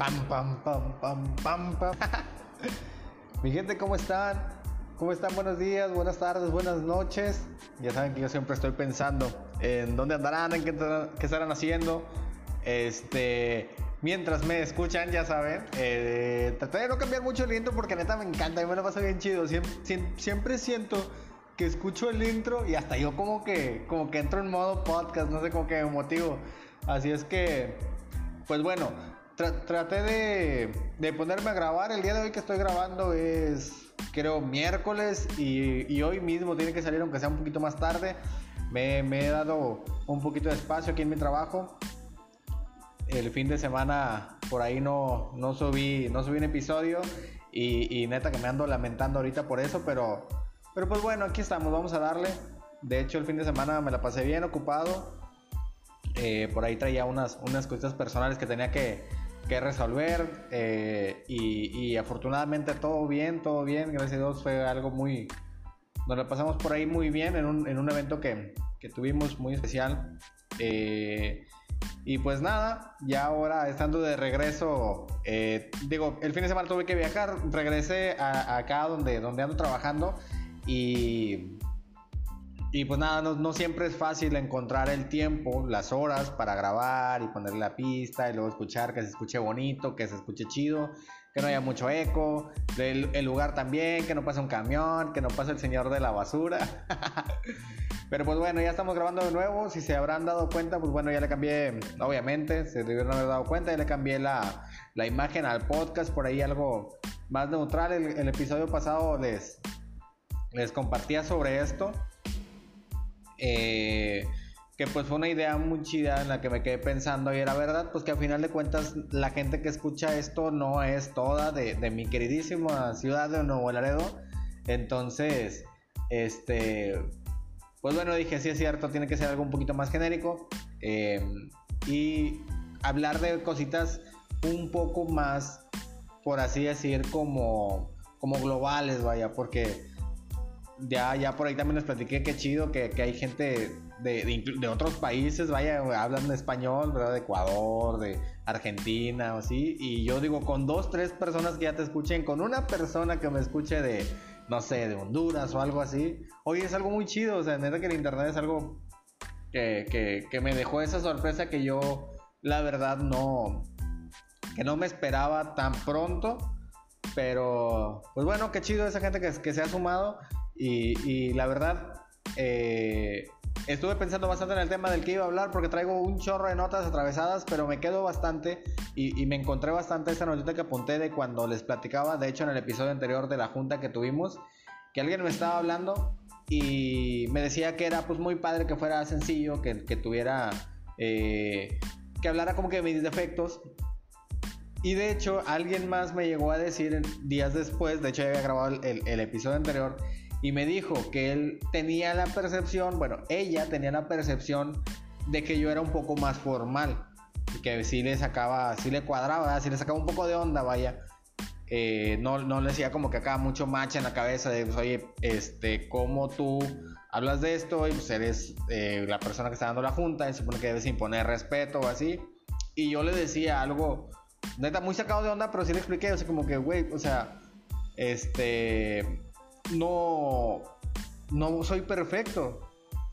Pam, pam, pam. Mi gente, ¿cómo están? ¿Cómo están? Buenos días, buenas tardes, buenas noches. Ya saben que yo siempre estoy pensando en dónde andarán, en qué, estarán haciendo. Este, mientras me escuchan, ya saben, eh, traté de no cambiar mucho el intro porque neta me encanta, y me lo paso bien chido. Siempre, siento que escucho el intro y hasta yo como que, como que entro en modo podcast, no sé, como que me motivo. Así es que, pues bueno, traté de, ponerme a grabar. El día de hoy que estoy grabando es, creo, miércoles y, hoy mismo tiene que salir, aunque sea un poquito más tarde. Me, he dado un poquito de espacio aquí en mi trabajo. El fin de semana por ahí no, no, subí, no subí un episodio y, y neta que me ando lamentando ahorita por eso, pero pero pues bueno, aquí estamos, vamos a darle. De hecho, el fin de semana me la pasé bien ocupado. Eh, por ahí traía unas, unas cositas personales que tenía que, resolver. Eh, y, afortunadamente todo bien, todo bien. Gracias a Dios fue algo muy... Nos la pasamos por ahí muy bien en un, en un evento que, que, tuvimos muy especial. Eh, y pues nada, ya ahora estando de regreso, digo, el fin de semana tuve que viajar, regresé a, acá donde, donde ando trabajando y, y pues nada, no, siempre es fácil encontrar el tiempo, las horas para grabar y poner la pista y luego escuchar que se escuche bonito, que se escuche chido, que no haya mucho eco, el, lugar también, que no pase un camión, que no pase el señor de la basura. Pero pues bueno, ya estamos grabando de nuevo. Si se habrán dado cuenta, pues bueno, ya le cambié, obviamente, se debieron haber dado cuenta, ya le cambié la, la imagen al podcast, por ahí algo más neutral. El, el episodio pasado les, les compartía sobre esto. Eh, que pues fue una idea muy chida en la que me quedé pensando y era verdad, pues que al final de cuentas la gente que escucha esto no es toda de, mi queridísima ciudad de Nuevo Laredo. Entonces, este, pues bueno, dije, sí es cierto, tiene que ser algo un poquito más genérico eh, y hablar de cositas un poco más, por así decir, como, como globales, vaya, porque ya, ya por ahí también les platiqué que chido que, hay gente de, otros países, vaya, hablan español, ¿verdad? De Ecuador, de Argentina o así. Y yo digo, con dos, tres personas que ya te escuchen, con una persona que me escuche de, no sé, de Honduras o algo así. Oye, es algo muy chido, o sea, neta que el internet es algo que, que me dejó esa sorpresa que yo, la verdad, no, que no me esperaba tan pronto. Pero, pues bueno, qué chido esa gente que, que se ha sumado. Y, la verdad, eh, estuve pensando bastante en el tema del que iba a hablar porque traigo un chorro de notas atravesadas, pero me quedo bastante y, me encontré bastante esa notita que apunté de cuando les platicaba, de hecho en el episodio anterior de la junta que tuvimos, que alguien me estaba hablando y me decía que era pues muy padre que fuera sencillo, que, tuviera, eh, que hablara como que de mis defectos. Y de hecho alguien más me llegó a decir días después, de hecho ya había grabado el episodio anterior, y me dijo que él tenía la percepción, bueno, ella tenía la percepción de que yo era un poco más formal, y que sí le sacaba, sí le cuadraba, sí le sacaba un poco de onda, vaya. Eh, no, no le decía como que acá mucho macha en la cabeza de, pues, oye, este, ¿cómo tú hablas de esto? Y pues eres eh, la persona que está dando la junta, y se supone que debes imponer respeto o así. Y yo le decía algo, neta, muy sacado de onda, pero sí le expliqué, o sea, como que, güey, o sea, este, no, no soy perfecto.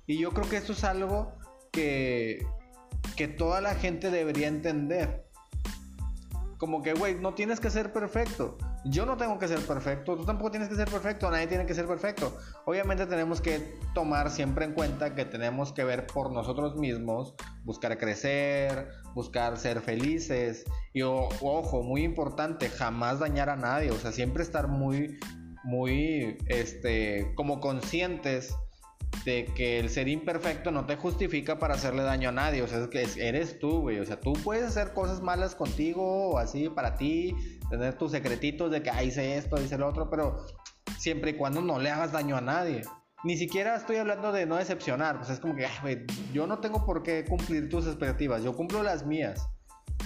Y yo creo que esto es algo que, que toda la gente debería entender. Como que, güey, no tienes que ser perfecto. Yo no tengo que ser perfecto, tú tampoco tienes que ser perfecto, nadie tiene que ser perfecto. Obviamente tenemos que tomar siempre en cuenta que tenemos que ver por nosotros mismos, buscar crecer, buscar ser felices. Y ojo, muy importante, jamás dañar a nadie, o sea, siempre estar muy muy, este, como conscientes de que el ser imperfecto no te justifica para hacerle daño a nadie. O sea, es que eres tú, güey. O sea, tú puedes hacer cosas malas contigo o así para ti, tener tus secretitos de que ah, hice esto, hice lo otro, pero siempre y cuando no le hagas daño a nadie. Ni siquiera estoy hablando de no decepcionar. Pues es como que, güey, yo no tengo por qué cumplir tus expectativas, yo cumplo las mías.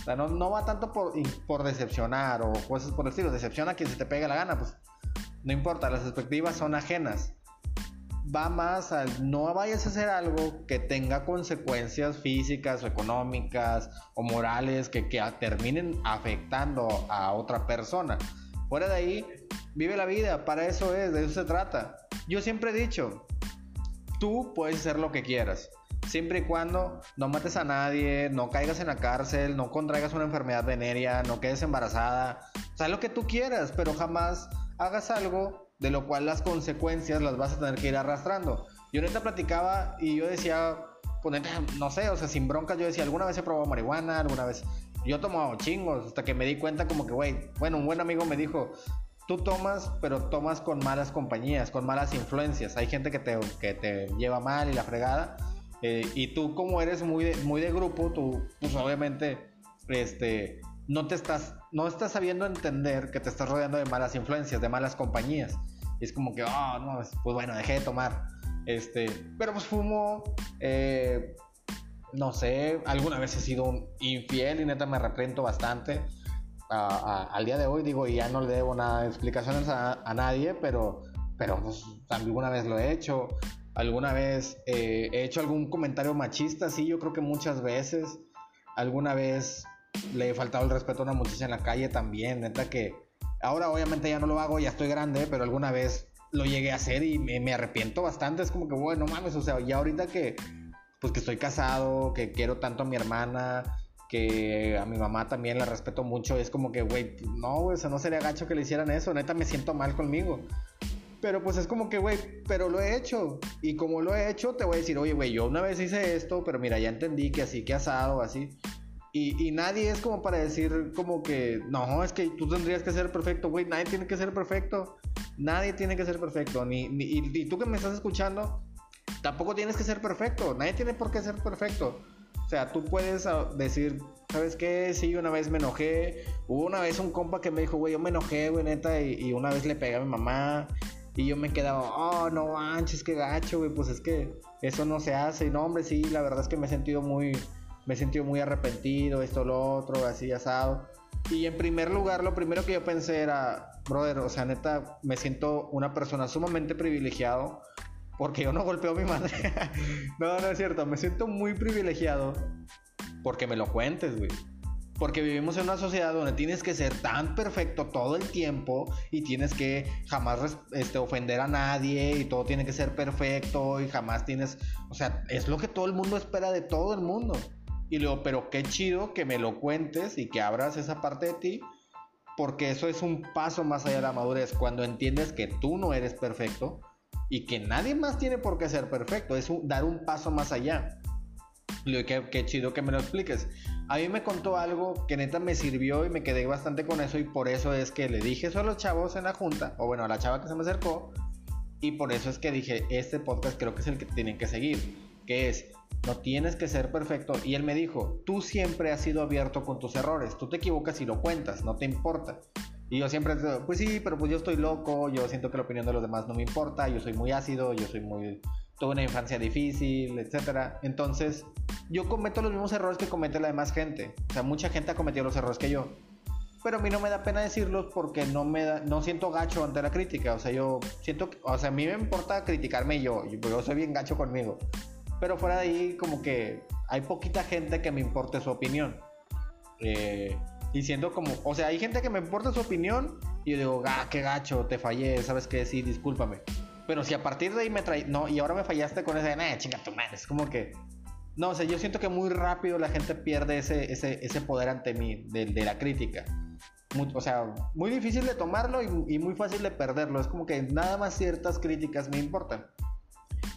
O sea, no, no va tanto por, por decepcionar o cosas por el estilo. Decepciona quien se te pegue la gana, pues no importa, las expectativas son ajenas. va más al no vayas a hacer algo que tenga consecuencias físicas económicas o morales que, que terminen afectando a otra persona. Fuera de ahí, vive la vida, para eso es, de eso se trata. Yo siempre he dicho, tú puedes hacer lo que quieras, siempre y cuando no mates a nadie, no caigas en la cárcel, no contraigas una enfermedad venérea, no quedes embarazada, o sea, lo que tú quieras, pero jamás hagas algo de lo cual las consecuencias las vas a tener que ir arrastrando. Yo neta platicaba y yo decía, no sé, o sea, sin broncas, yo decía, alguna vez he probado marihuana, alguna vez. Yo tomaba chingos, hasta que me di cuenta, como que, güey, bueno, un buen amigo me dijo, tú tomas, pero tomas con malas compañías, con malas influencias. Hay gente que te, que te lleva mal y la fregada. Eh, y tú, como eres muy de, muy de grupo, tú, pues obviamente, este, no te estás, no estás sabiendo entender que te estás rodeando de malas influencias, de malas compañías es como que, ah, no, pues bueno, dejé de tomar. Este, pero pues fumo, eh, no sé, alguna vez he sido un infiel y neta me arrepiento bastante. al día de hoy digo, y ya no le debo nada de explicaciones a, nadie, pero, pero pues, alguna vez lo he hecho. Alguna vez eh, he hecho algún comentario machista, sí, yo creo que muchas veces. Alguna vez le he faltado el respeto a una muchacha en la calle también, neta que Ahora obviamente ya no lo hago, ya estoy grande, pero alguna vez lo llegué a hacer y me, arrepiento bastante. Es como que, bueno, mames, o sea, ya ahorita que, pues que estoy casado, que quiero tanto a mi hermana, que a mi mamá también la respeto mucho, es como que, güey, no, güey, o sea, no sería gacho que le hicieran eso, neta me siento mal conmigo. Pero pues es como que, güey, pero lo he hecho. Y como lo he hecho, te voy a decir, oye, güey, yo una vez hice esto, pero mira, ya entendí que así, que asado, así. Y, nadie es como para decir como que, no, es que tú tendrías que ser perfecto, güey, nadie tiene que ser perfecto, nadie tiene que ser perfecto, ni, y, tú que me estás escuchando, tampoco tienes que ser perfecto, nadie tiene por qué ser perfecto. O sea, tú puedes ah, decir, ¿sabes qué? Sí, una vez me enojé, hubo una vez un compa que me dijo, güey, yo me enojé, güey, neta, y, una vez le pegué a mi mamá, y yo me quedaba, oh, no manches, qué gacho, güey, pues es que eso no se hace, y no, hombre, sí, la verdad es que me he sentido muy me he sentido muy arrepentido, esto, lo otro, así asado. Y en primer lugar, lo primero que yo pensé era, brother, o sea, neta, me siento una persona sumamente privilegiado porque yo no golpeo a mi madre. no, no es cierto, me siento muy privilegiado porque me lo cuentes, güey. Porque vivimos en una sociedad donde tienes que ser tan perfecto todo el tiempo y tienes que jamás este, ofender a nadie y todo tiene que ser perfecto y jamás tienes, o sea, es lo que todo el mundo espera de todo el mundo. Y luego, pero qué chido que me lo cuentes y que abras esa parte de ti, porque eso es un paso más allá de la madurez, cuando entiendes que tú no eres perfecto y que nadie más tiene por qué ser perfecto, es dar un paso más allá. Y luego, qué, qué chido que me lo expliques. A mí me contó algo que neta me sirvió y me quedé bastante con eso y por eso es que le dije eso a los chavos en la junta, o bueno, a la chava que se me acercó, y por eso es que dije, este podcast creo que es el que tienen que seguir, que es, no tienes que ser perfecto. Y él me dijo, tú siempre has sido abierto con tus errores, tú te equivocas y lo cuentas, no te importa. Y yo siempre, pues sí, pero pues yo estoy loco, yo siento que la opinión de los demás no me importa, yo soy muy ácido, yo soy muy... Tuve una infancia difícil, etc. Entonces, yo cometo los mismos errores que comete la demás gente. O sea, mucha gente ha cometido los errores que yo. Pero a mí no me da pena decirlos porque no me da, no siento gacho ante la crítica. O sea, yo siento, o sea, a mí me importa criticarme yo. Yo soy bien gacho conmigo. Pero fuera de ahí, como que hay poquita gente que me importe su opinión. Eh, y siento como, o sea, hay gente que me importa su opinión y yo digo, ah, qué gacho, te fallé, ¿sabes qué? Sí, discúlpame. Pero si a partir de ahí me trae, no, y ahora me fallaste con ese, nah, chinga tu madre, es como que, no, o sea, yo siento que muy rápido la gente pierde ese, ese, ese poder ante mí, de, de la crítica. o sea, muy difícil de tomarlo y, y, muy fácil de perderlo. Es como que nada más ciertas críticas me importan.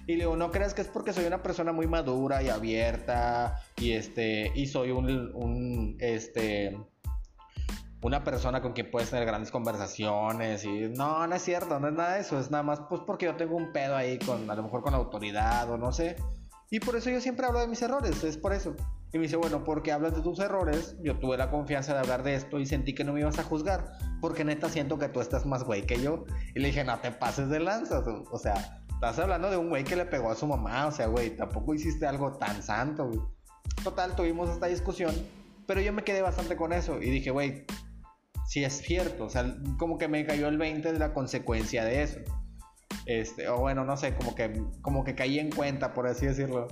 Y le digo, no creas que es porque soy una persona muy madura y abierta y este y soy un, un este una persona con quien puedes tener grandes conversaciones y no, no es cierto, no es nada de eso, es nada más pues porque yo tengo un pedo ahí con a lo mejor con la autoridad o no sé. Y por eso yo siempre hablo de mis errores, es por eso. Y me dice, bueno, porque hablas de tus errores, yo tuve la confianza de hablar de esto y sentí que no me ibas a juzgar, porque neta siento que tú estás más güey que yo. Y le dije, no te pases de lanzas, o sea, Estás hablando de un güey que le pegó a su mamá, o sea, güey, tampoco hiciste algo tan santo. Total, tuvimos esta discusión, pero yo me quedé bastante con eso y dije, güey, si es cierto, o sea, como que me cayó el 20 de la consecuencia de eso. Este, o bueno, no sé, como que, como que caí en cuenta, por así decirlo,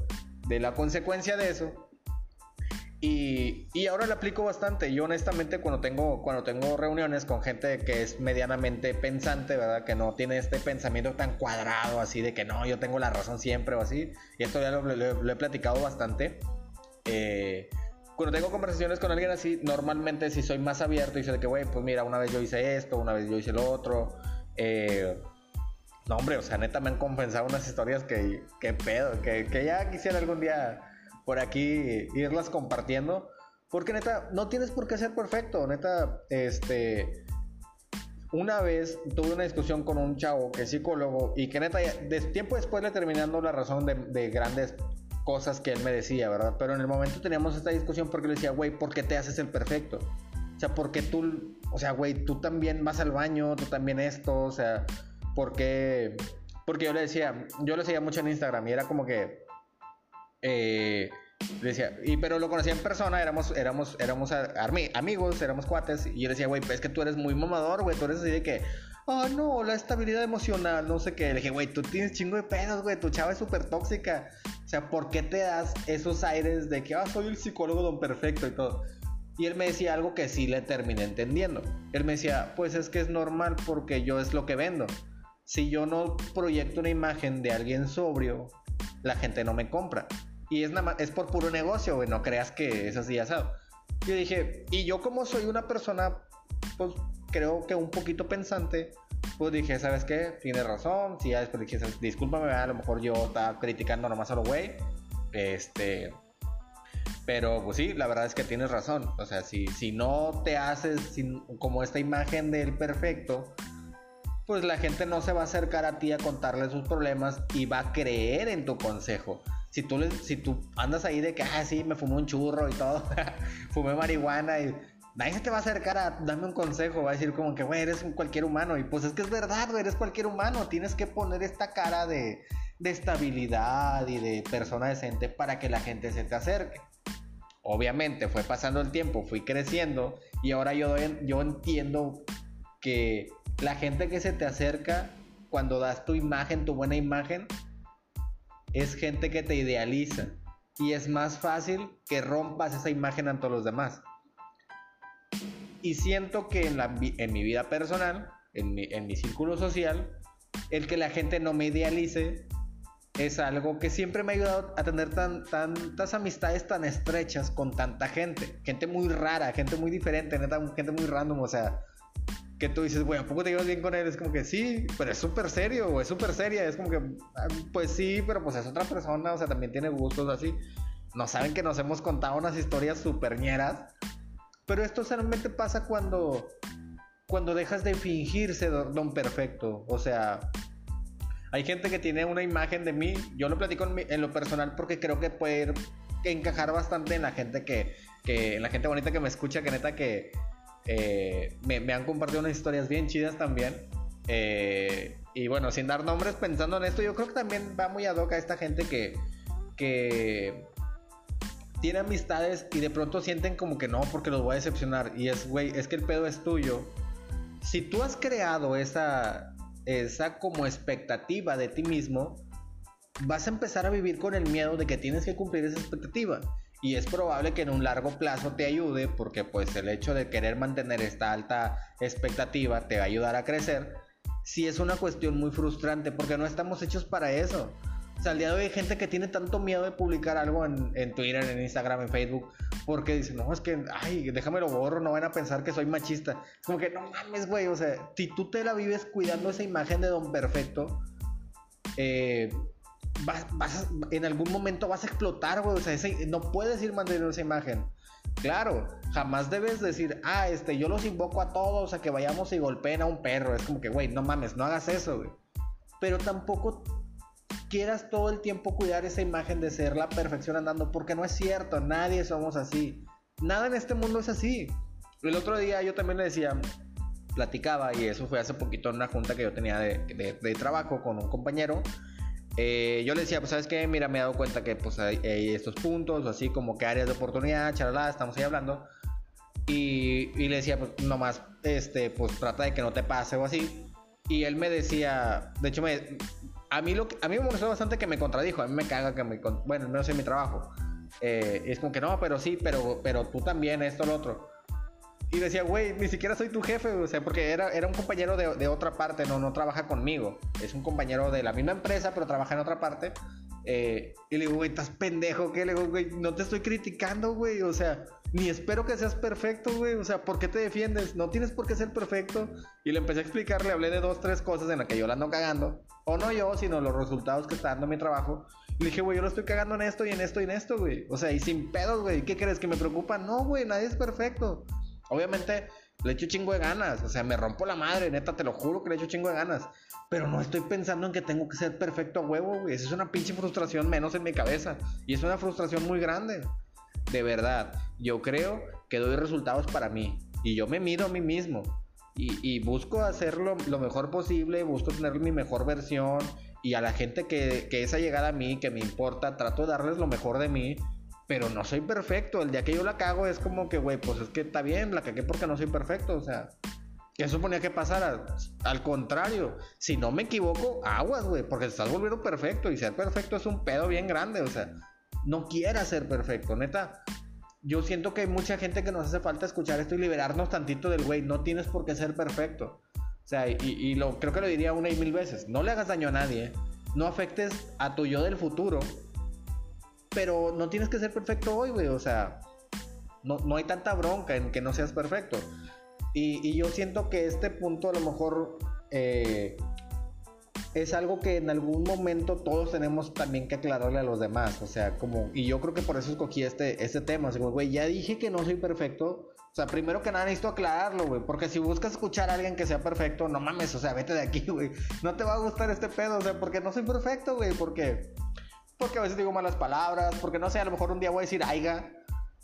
de la consecuencia de eso. Y, y, ahora le aplico bastante. Yo honestamente cuando tengo, cuando tengo reuniones con gente que es medianamente pensante, ¿verdad? Que no tiene este pensamiento tan cuadrado así de que no, yo tengo la razón siempre o así. Y esto ya lo, he platicado bastante. Eh, cuando tengo conversaciones con alguien así, normalmente si soy más abierto y sé que, güey, pues mira, una vez yo hice esto, una vez yo hice lo otro. Eh, no, hombre, o sea, neta me han compensado unas historias que, que pedo, que, que ya quisiera algún día por aquí irlas compartiendo. Porque neta, no tienes por qué ser perfecto. Neta, este. Una vez tuve una discusión con un chavo que es psicólogo y que neta, de, tiempo después le terminando la razón de, grandes cosas que él me decía, ¿verdad? Pero en el momento teníamos esta discusión porque le decía, güey, ¿por qué te haces el perfecto? O sea, porque tú, o sea, güey, tú también vas al baño, tú también esto, o sea, ¿por qué? Porque yo le decía, yo le seguía mucho en Instagram y era como que, eh, decía, y pero lo conocía en persona, éramos, éramos, éramos amigos, éramos cuates, y yo decía, güey, es que tú eres muy mamador, güey, tú eres así de que, oh no, la estabilidad emocional, no sé qué. Le dije, güey, tú tienes chingo de pedos, güey, tu chava es súper tóxica. O sea, ¿por qué te das esos aires de que, ah, soy el psicólogo don perfecto y todo? Y él me decía algo que sí le terminé entendiendo. Él me decía, pues es que es normal porque yo es lo que vendo. Si yo no proyecto una imagen de alguien sobrio, la gente no me compra. Y es, nada es por puro negocio, güey, no creas que es así asado. Yo dije, y yo como soy una persona, pues creo que un poquito pensante, pues dije, ¿sabes qué? Tienes razón. Si ya después dije, discúlpame, a lo mejor yo estaba criticando nomás a lo güey. Este. Pero pues sí, la verdad es que tienes razón. O sea, si, si no te haces como esta imagen del perfecto, pues la gente no se va a acercar a ti a contarle sus problemas y va a creer en tu consejo si tú, si tú andas ahí de que, ah, sí, me fumé un churro y todo, fumé marihuana y nadie se te va a acercar a darme un consejo, va a decir como que, güey, eres un cualquier humano. Y pues es que es verdad, güey, eres cualquier humano. Tienes que poner esta cara de, de estabilidad y de persona decente para que la gente se te acerque. Obviamente fue pasando el tiempo, fui creciendo y ahora yo, yo entiendo que la gente que se te acerca cuando das tu imagen, tu buena imagen, es gente que te idealiza y es más fácil que rompas esa imagen ante los demás. Y siento que en, la, en mi vida personal, en mi, en mi círculo social, el que la gente no me idealice es algo que siempre me ha ayudado a tener tan, tantas amistades tan estrechas con tanta gente. Gente muy rara, gente muy diferente, gente muy random. O sea, que tú dices, güey, ¿a poco te llevas bien con él? Es como que sí, pero es súper serio, o es súper seria. Es como que, ah, pues sí, pero pues es otra persona, o sea, también tiene gustos así. No saben que nos hemos contado unas historias súper ñeras. Pero esto solamente pasa cuando, cuando dejas de fingirse don perfecto. O sea, hay gente que tiene una imagen de mí. Yo lo platico en, lo personal porque creo que puede encajar bastante en la gente que, que, en la gente bonita que me escucha, que neta que eh, me, han compartido unas historias bien chidas también. Eh, y bueno, sin dar nombres, pensando en esto, yo creo que también va muy ad hoc a esta gente que, que tiene amistades y de pronto sienten como que no, porque los voy a decepcionar. Y es, güey, es que el pedo es tuyo. Si tú has creado esa, esa como expectativa de ti mismo, vas a empezar a vivir con el miedo de que tienes que cumplir esa expectativa y es probable que en un largo plazo te ayude porque pues el hecho de querer mantener esta alta expectativa te va a ayudar a crecer. Si es una cuestión muy frustrante porque no estamos hechos para eso. O sea, al día de hoy hay gente que tiene tanto miedo de publicar algo en, en Twitter, en Instagram, en Facebook, porque dicen, no, es que, ay, déjame lo borro, no van a pensar que soy machista. Como que, no mames, güey, o sea, si tú te la vives cuidando esa imagen de don perfecto, eh, vas, en algún momento vas a explotar, güey. O sea, no puedes ir manteniendo esa imagen. Claro, jamás debes decir, ah, este, yo los invoco a todos a que vayamos y golpeen a un perro. Es como que, güey, no mames, no hagas eso, güey. Pero tampoco quieras todo el tiempo cuidar esa imagen de ser la perfección andando, porque no es cierto, nadie somos así. Nada en este mundo es así. El otro día yo también le decía, platicaba, y eso fue hace poquito en una junta que yo tenía de, de trabajo con un compañero eh, yo le decía, pues sabes qué, mira, me he dado cuenta que pues hay, estos puntos, así como que áreas de oportunidad, charalá, estamos ahí hablando. Y, y, le decía, pues nomás, este, pues trata de que no te pase o así. Y él me decía, de hecho, me, a, mí lo, a mí me molestó bastante que me contradijo, a mí me caga que me... Bueno, no sé mi trabajo. Eh, es como que no, pero sí, pero, pero tú también, esto, lo otro. Y decía, güey, ni siquiera soy tu jefe, o sea, porque era, era un compañero de, de, otra parte, no, no trabaja conmigo. Es un compañero de la misma empresa, pero trabaja en otra parte. Eh, y le digo, güey, estás pendejo, ¿qué? Le digo, güey, no te estoy criticando, güey, o sea, ni espero que seas perfecto, güey, o sea, ¿por qué te defiendes? No tienes por qué ser perfecto. Y le empecé a explicar, le hablé de dos, tres cosas en las que yo la ando cagando. O no yo, sino los resultados que está dando mi trabajo. Le dije, güey, yo lo estoy cagando en esto y en esto y en esto, güey. O sea, y sin pedos, güey. ¿Qué crees? ¿Que me preocupa? No, güey, nadie es perfecto. Obviamente, le echo chingo de ganas. O sea, me rompo la madre, neta, te lo juro que le echo chingo de ganas. Pero no estoy pensando en que tengo que ser perfecto a huevo, güey. Esa es una pinche frustración menos en mi cabeza. Y es una frustración muy grande. De verdad, yo creo que doy resultados para mí. Y yo me mido a mí mismo. Y, busco hacerlo lo mejor posible, busco tener mi mejor versión. Y a la gente que, que es allegada a mí, que me importa, trato de darles lo mejor de mí pero no soy perfecto. El día que yo la cago es como que, güey, pues es que está bien, la cagué porque no soy perfecto. O sea, ¿qué suponía que pasara? Al contrario, si no me equivoco, aguas, güey, porque te estás volviendo perfecto y ser perfecto es un pedo bien grande. O sea, no quieras ser perfecto, neta. Yo siento que hay mucha gente que nos hace falta escuchar esto y liberarnos tantito del güey, no tienes por qué ser perfecto. O sea, y, lo, creo que lo diría una y mil veces, no le hagas daño a nadie, no afectes a tu yo del futuro pero no tienes que ser perfecto hoy, güey. O sea, no, no, hay tanta bronca en que no seas perfecto. Y, y yo siento que este punto a lo mejor eh, es algo que en algún momento todos tenemos también que aclararle a los demás. O sea, como, y yo creo que por eso escogí este, este tema. Así como, güey, ya dije que no soy perfecto. O sea, primero que nada necesito aclararlo, güey. Porque si buscas escuchar a alguien que sea perfecto, no mames, o sea, vete de aquí, güey. No te va a gustar este pedo, o sea, porque no soy perfecto, güey. Porque porque a veces digo malas palabras, porque no sé, a lo mejor un día voy a decir aiga.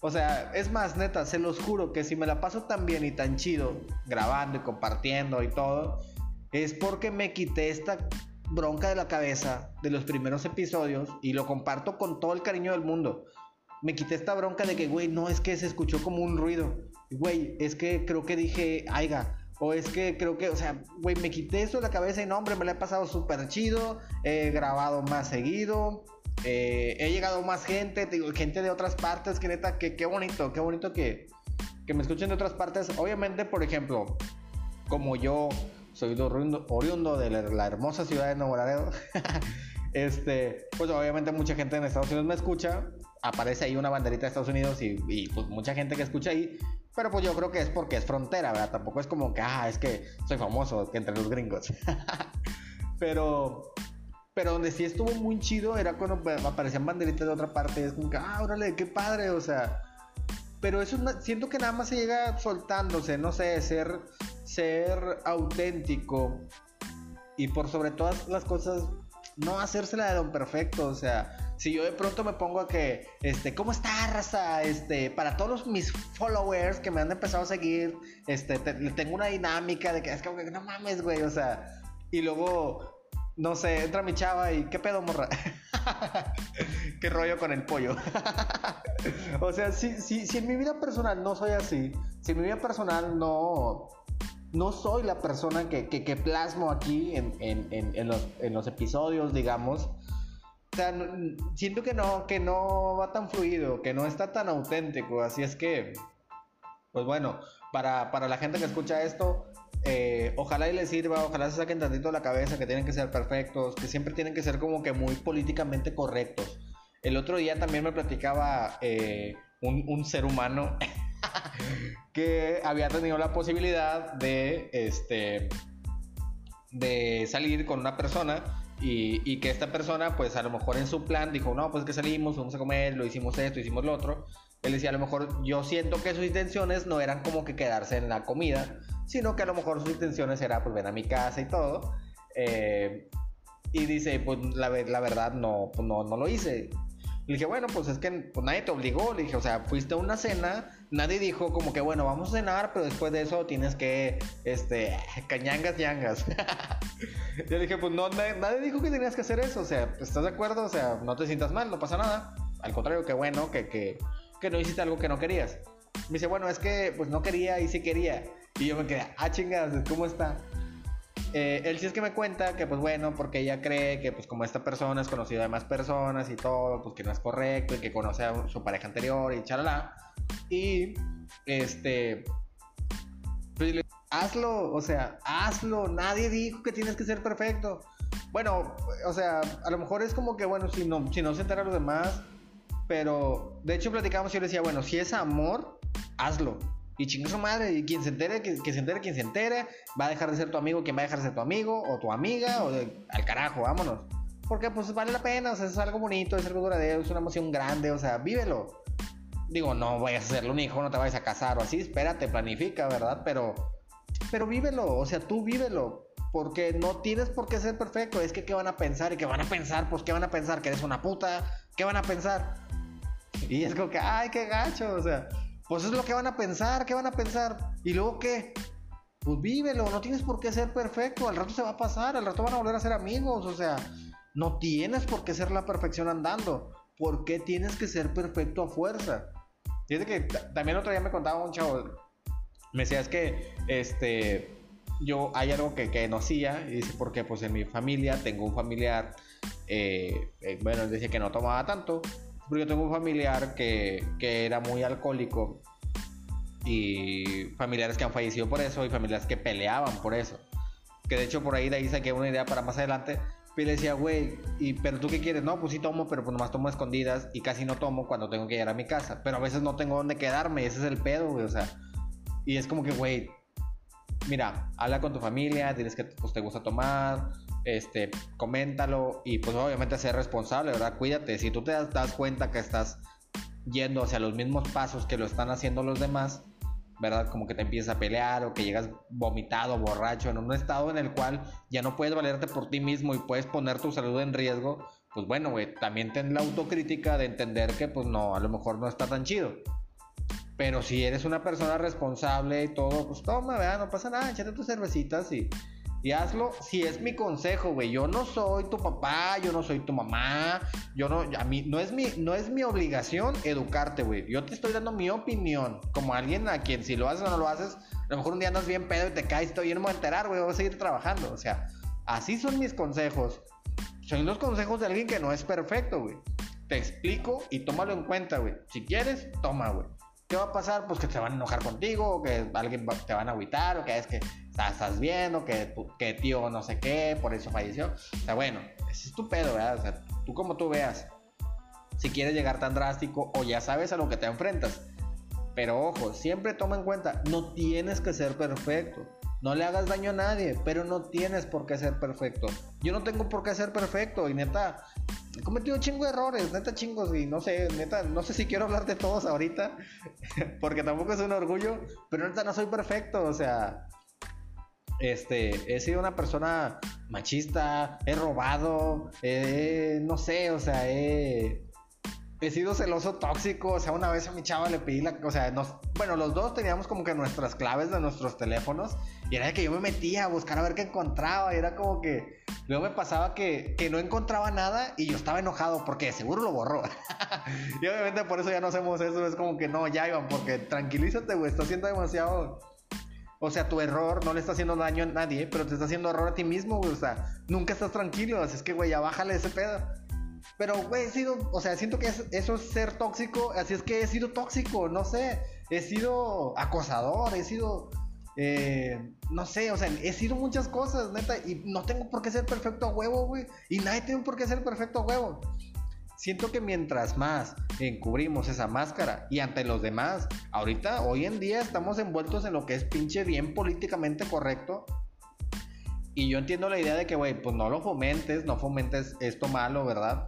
O sea, es más, neta, se los juro que si me la paso tan bien y tan chido grabando y compartiendo y todo, es porque me quité esta bronca de la cabeza de los primeros episodios y lo comparto con todo el cariño del mundo. Me quité esta bronca de que, güey, no es que se escuchó como un ruido. Güey, es que creo que dije aiga. O es que creo que, o sea, güey, me quité eso de la cabeza y no, hombre, me la he pasado súper chido. He grabado más seguido. Eh, he llegado más gente, digo, gente de otras partes, que neta, que bonito, qué bonito que, que me escuchen de otras partes. Obviamente, por ejemplo, como yo soy oriundo, de la, hermosa ciudad de Nuevo Laredo, este, pues obviamente mucha gente en Estados Unidos me escucha, aparece ahí una banderita de Estados Unidos y, pues mucha gente que escucha ahí, pero pues yo creo que es porque es frontera, ¿verdad? Tampoco es como que, ah, es que soy famoso entre los gringos. pero pero donde sí estuvo muy chido era cuando aparecían banderitas de otra parte. Es como que, ah, órale, qué padre, o sea. Pero eso siento que nada más se llega soltándose, no sé, ser, ser auténtico. Y por sobre todas las cosas, no hacérsela de don perfecto. O sea, si yo de pronto me pongo a que, este, ¿cómo está, raza? Este, para todos mis followers que me han empezado a seguir, este, tengo una dinámica de que es que no mames, güey, o sea. Y luego no sé, entra mi chava y ¿qué pedo, morra? ¿Qué rollo con el pollo? o sea, si, si, si, en mi vida personal no soy así, si en mi vida personal no, no soy la persona que, que, plasmo aquí en, en, en, los, en, los, episodios, digamos, sea, siento que no, que no va tan fluido, que no está tan auténtico, así es que, pues bueno, para, para la gente que escucha esto, eh, ojalá y les sirva, ojalá se saquen tantito la cabeza que tienen que ser perfectos, que siempre tienen que ser como que muy políticamente correctos. El otro día también me platicaba eh, un, ser humano que había tenido la posibilidad de, este, de salir con una persona y, y, que esta persona, pues a lo mejor en su plan dijo, no, pues que salimos, vamos a comer, lo hicimos esto, hicimos lo otro. Él decía, a lo mejor yo siento que sus intenciones no eran como que quedarse en la comida, sino que a lo mejor sus intenciones era pues ven a mi casa y todo. Eh, y dice, pues la, la verdad no, pues, no, no lo hice. Le dije, bueno, pues es que pues, nadie te obligó. Le dije, o sea, fuiste a una cena, nadie dijo como que, bueno, vamos a cenar, pero después de eso tienes que, este, cañangas, ñangas. Yo dije, pues no, nadie, dijo que tenías que hacer eso. O sea, ¿estás de acuerdo? O sea, no te sientas mal, no pasa nada. Al contrario, que bueno, que, que, que no hiciste algo que no querías. Me dice, bueno, es que pues no quería y sí quería. Y yo me quedé, ah, chingadas, ¿cómo está? Eh, él sí es que me cuenta que, pues bueno, porque ella cree que, pues como esta persona es conocida de más personas y todo, pues que no es correcto y que conoce a su pareja anterior y chalala. Y, este, pues, hazlo, o sea, hazlo. Nadie dijo que tienes que ser perfecto. Bueno, o sea, a lo mejor es como que, bueno, si no, si no se entera los demás, pero de hecho platicamos y yo decía, bueno, si es amor, hazlo. Y chingue su madre, y quien se entere, que, se entere quien se entere, va a dejar de ser tu amigo, quien va a dejar de ser tu amigo, o tu amiga, o al carajo, vámonos. Porque pues vale la pena, o sea, es algo bonito, es algo duradero, es una emoción grande, o sea, vívelo. Digo, no vayas a hacerle un hijo, no te vayas a casar o así, espérate, planifica, ¿verdad? Pero, pero vívelo, o sea, tú vívelo. Porque no tienes por qué ser perfecto. Es que, ¿qué van a pensar? ¿Y qué van a pensar? Pues, ¿qué van a pensar? ¿Que eres una puta? ¿Qué van a pensar? Y es como que, ay, qué gacho, o sea, pues es lo que van a pensar, ¿qué van a pensar? ¿Y luego qué? Pues vívelo, no tienes por qué ser perfecto, al rato se va a pasar, al rato van a volver a ser amigos, o sea, no tienes por qué ser la perfección andando, ¿por qué tienes que ser perfecto a fuerza? Fíjate que también otro día me contaba un chavo, me decía, es que, este, yo, hay algo que, que no hacía, y dice, porque pues en mi familia tengo un familiar, eh, eh, bueno, decía que no tomaba tanto, porque yo tengo un familiar que, que era muy alcohólico y familiares que han fallecido por eso y familiares que peleaban por eso. Que de hecho por ahí de ahí saqué una idea para más adelante. Pero le decía, güey, ¿y, ¿pero tú qué quieres? No, pues sí tomo, pero pues nomás tomo escondidas y casi no tomo cuando tengo que ir a mi casa. Pero a veces no tengo dónde quedarme, ese es el pedo, güey, o sea. Y es como que, güey, mira, habla con tu familia, tienes que pues, te gusta tomar, este, coméntalo y pues obviamente ser responsable, ¿verdad? Cuídate, si tú te das, cuenta que estás yendo hacia los mismos pasos que lo están haciendo los demás, ¿verdad? Como que te empiezas a pelear o que llegas vomitado, borracho, en un estado en el cual ya no puedes valerte por ti mismo y puedes poner tu salud en riesgo, pues bueno, también ten la autocrítica de entender que pues no, a lo mejor no está tan chido. Pero si eres una persona responsable y todo, pues toma, ¿verdad? No pasa nada, échate tus cervecitas y y hazlo si es mi consejo, güey. Yo no soy tu papá, yo no soy tu mamá. Yo no, a mí, no es mi, no es mi obligación educarte, güey. Yo te estoy dando mi opinión. Como alguien a quien si lo haces o no lo haces, a lo mejor un día andas bien pedo y te caes, estoy no me voy a enterar, güey. Voy a seguir trabajando. O sea, así son mis consejos. Son los consejos de alguien que no es perfecto, güey. Te explico y tómalo en cuenta, güey. Si quieres, toma, güey. ¿Qué va a pasar? Pues que te van a enojar contigo, o que alguien te van a agüitar, o que es que estás viendo, que, que tío no sé qué, por eso falleció. O sea, bueno, es estupendo, ¿verdad? O sea, tú como tú veas, si quieres llegar tan drástico o ya sabes a lo que te enfrentas. Pero ojo, siempre toma en cuenta, no tienes que ser perfecto. No le hagas daño a nadie, pero no tienes por qué ser perfecto. Yo no tengo por qué ser perfecto y neta, he cometido un chingo de errores, neta chingos y no sé, neta, no sé si quiero hablar de todos ahorita, porque tampoco es un orgullo, pero neta no soy perfecto, o sea, este, he sido una persona machista, he robado, no sé, o sea, he, he sido celoso tóxico, o sea, una vez a mi chava le pedí la, o sea, nos, bueno, los dos teníamos como que nuestras claves de nuestros teléfonos y era que yo me metía a buscar a ver qué encontraba y era como que luego me pasaba que, que no encontraba nada y yo estaba enojado porque seguro lo borró. y obviamente por eso ya no hacemos eso, es como que no, ya iban, porque tranquilízate, güey, está haciendo demasiado... O sea, tu error no le está haciendo daño a nadie, pero te está haciendo error a ti mismo, güey. O sea, nunca estás tranquilo. Así es que, güey, ya bájale ese pedo. Pero, güey, he sido, o sea, siento que eso es ser tóxico, así es que he sido tóxico, no sé, he sido acosador, he sido, eh, no sé, o sea, he sido muchas cosas, neta, y no tengo por qué ser perfecto a huevo, güey, y nadie tiene por qué ser perfecto a huevo. Siento que mientras más encubrimos esa máscara y ante los demás, ahorita, hoy en día estamos envueltos en lo que es pinche bien políticamente correcto, y yo entiendo la idea de que, güey, pues no lo fomentes, no fomentes esto malo, ¿verdad?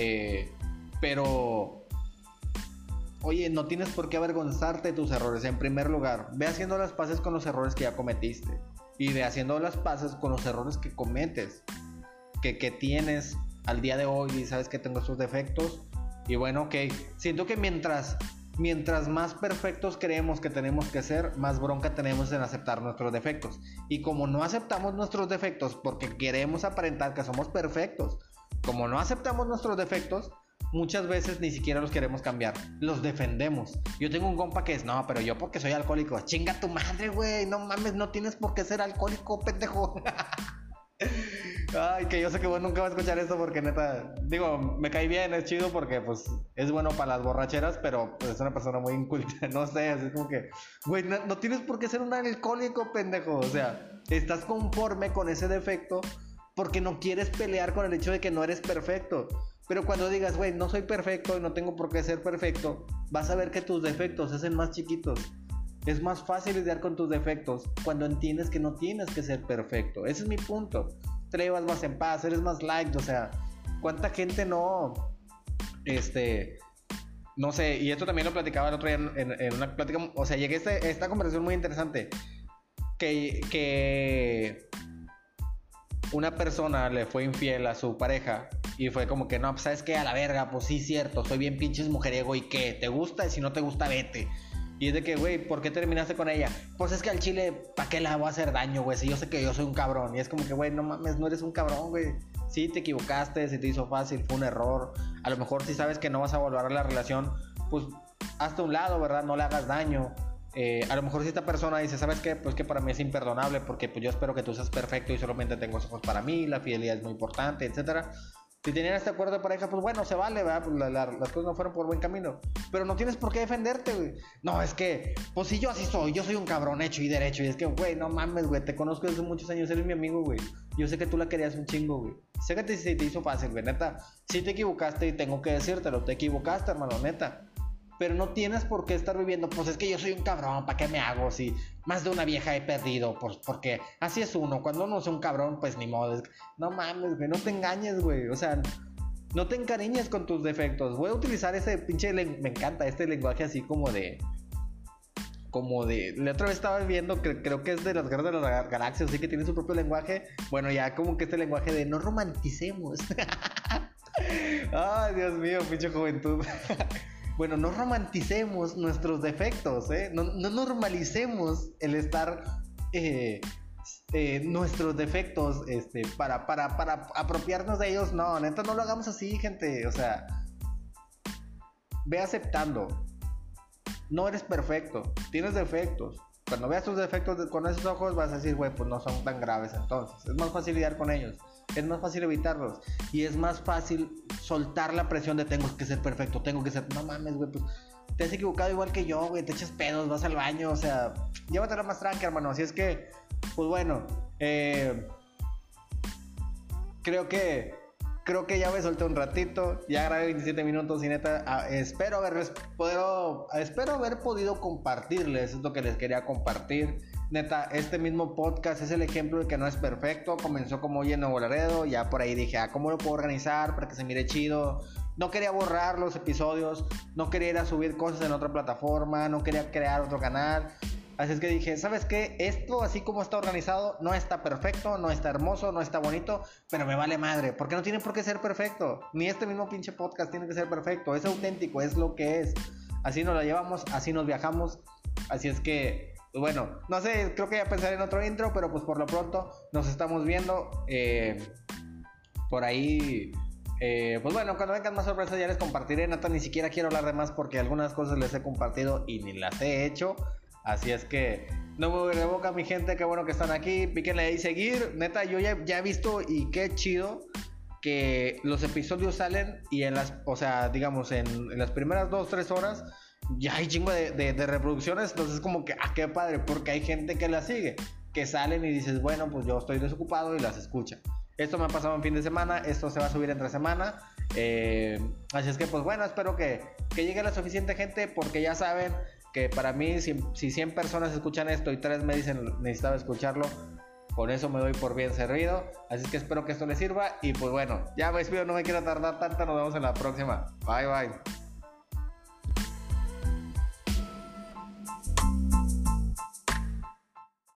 Eh, pero, oye, no tienes por qué avergonzarte de tus errores. En primer lugar, ve haciendo las paces con los errores que ya cometiste. Y ve haciendo las paces con los errores que cometes, que, que tienes al día de hoy y sabes que tengo estos defectos. Y bueno, ok, siento que mientras mientras más perfectos creemos que tenemos que ser, más bronca tenemos en aceptar nuestros defectos. Y como no aceptamos nuestros defectos porque queremos aparentar que somos perfectos, como no aceptamos nuestros defectos, muchas veces ni siquiera los queremos cambiar, los defendemos. Yo tengo un compa que es, no, pero yo porque soy alcohólico, chinga tu madre, güey, no mames, no tienes por qué ser alcohólico, pendejo. Ay, que yo sé que vos nunca vas a escuchar esto porque neta, digo, me cae bien, es chido porque pues es bueno para las borracheras, pero pues, es una persona muy inculta, no sé, así como que, güey, no, no, tienes por qué ser un alcohólico, pendejo, o sea, estás conforme con ese defecto porque no quieres pelear con el hecho de que no eres perfecto. Pero cuando digas, güey, no soy perfecto y no tengo por qué ser perfecto, vas a ver que tus defectos se hacen más chiquitos. Es más fácil lidiar con tus defectos cuando entiendes que no tienes que ser perfecto. Ese es mi punto. Te llevas más en paz, eres más light, o sea, ¿cuánta gente no, este, no sé, y esto también lo platicaba el otro día en, una plática, o sea, llegué a este, esta conversación muy interesante, que, que una persona le fue infiel a su pareja y fue como que, no, pues sabes que a la verga, pues sí, cierto, soy bien pinches mujeriego y que te gusta y si no te gusta, vete. Y es de que, güey, ¿por qué terminaste con ella? Pues es que al chile, ¿para qué la voy a hacer daño, güey? Si yo sé que yo soy un cabrón. Y es como que, güey, no mames, no eres un cabrón, güey. Sí, te equivocaste, se te hizo fácil, fue un error. A lo mejor si sabes que no vas a volver a la relación, pues hazte un lado, ¿verdad? No le hagas daño. Eh, a lo mejor si esta persona dice, ¿sabes qué? Pues que para mí es imperdonable porque pues yo espero que tú seas perfecto y solamente tengo ojos para mí, la fidelidad es muy importante, etcétera. Si tenían este acuerdo de pareja, pues bueno, se vale, ¿verdad? Pues las cosas no fueron por buen camino. Pero no tienes por qué defenderte, güey. No, es que, pues si yo así soy, yo soy un cabrón hecho y derecho. Y es que, güey, no mames, güey, te conozco desde muchos años, eres mi amigo, güey. Yo sé que tú la querías un chingo, güey. Sé que te, te hizo fácil, güey, neta. Si te equivocaste y tengo que decírtelo, te equivocaste, hermano, neta pero no tienes por qué estar viviendo, pues es que yo soy un cabrón, ¿para qué me hago? Si más de una vieja he perdido, pues porque así es uno, cuando uno es un cabrón, pues ni modo, no mames, güey, no te engañes, güey, o sea, no te encariñes con tus defectos, voy a utilizar ese pinche, me encanta este lenguaje así como de... Como de. La otra vez estaba viendo que creo que es de las guerras de las galaxias, así que tiene su propio lenguaje. Bueno, ya como que este lenguaje de no romanticemos. Ay, Dios mío, pinche juventud. Bueno, no romanticemos nuestros defectos, ¿eh? No, normalicemos el estar eh, eh, nuestros defectos este, para, para, para apropiarnos de ellos. No, neta, no lo hagamos así, gente. O sea, ve aceptando. No eres perfecto, tienes defectos. Cuando veas tus defectos con esos ojos vas a decir, güey, pues no son tan graves entonces. Es más fácil lidiar con ellos es más fácil evitarlos. Y es más fácil soltar la presión de tengo que ser perfecto, tengo que ser. No mames, güey, pues te has equivocado igual que yo, güey, te echas pedos, vas al baño, o sea, llévatela más tranqui, hermano. Así es que, pues bueno, eh, creo que creo que ya me solté un ratito, ya grabé 27 minutos y neta, ah, espero haber, espero haber podido compartirles lo que les quería compartir. Neta, este mismo podcast es el ejemplo de que no es perfecto. Comenzó como hoy en Nuevo Laredo. Ya por ahí dije, ah, ¿cómo lo puedo organizar para que se mire chido? No quería borrar los episodios. No quería ir a subir cosas en otra plataforma. No quería crear otro canal. Así es que dije, ¿sabes qué? Esto, así como está organizado, no está perfecto, no está hermoso, no está bonito, pero me vale madre, porque no tiene por qué ser perfecto. Ni este mismo pinche podcast tiene que ser perfecto. Es auténtico, es lo que es. Así nos la llevamos, así nos viajamos. Así es que bueno, no sé, creo que ya pensaré en otro intro, pero pues por lo pronto nos estamos viendo. Eh, por ahí, eh, pues bueno, cuando vengan más sorpresas ya les compartiré. Nata, ni siquiera quiero hablar de más porque algunas cosas les he compartido y ni las he hecho. Así es que no me voy de boca, mi gente. Qué bueno que están aquí. Píquenle ahí seguir. Neta, yo ya, he visto y qué chido que los episodios salen y en las, o sea, digamos, en, en las primeras dos, tres horas ya hay chingo de, de, reproducciones, entonces es como que, ah, qué padre, porque hay gente que la sigue, que salen y dices, bueno, pues yo estoy desocupado y las escucha. Esto me ha pasado en fin de semana, esto se va a subir entre semana. Eh, así es que, pues bueno, espero que, que, llegue la suficiente gente, porque ya saben que para mí, si, si 100 personas escuchan esto y 3 me dicen necesitaba escucharlo, con eso me doy por bien servido. Así es que espero que esto les sirva. Y pues bueno, ya me despido, no me quiero tardar tanto. Nos vemos en la próxima. Bye bye.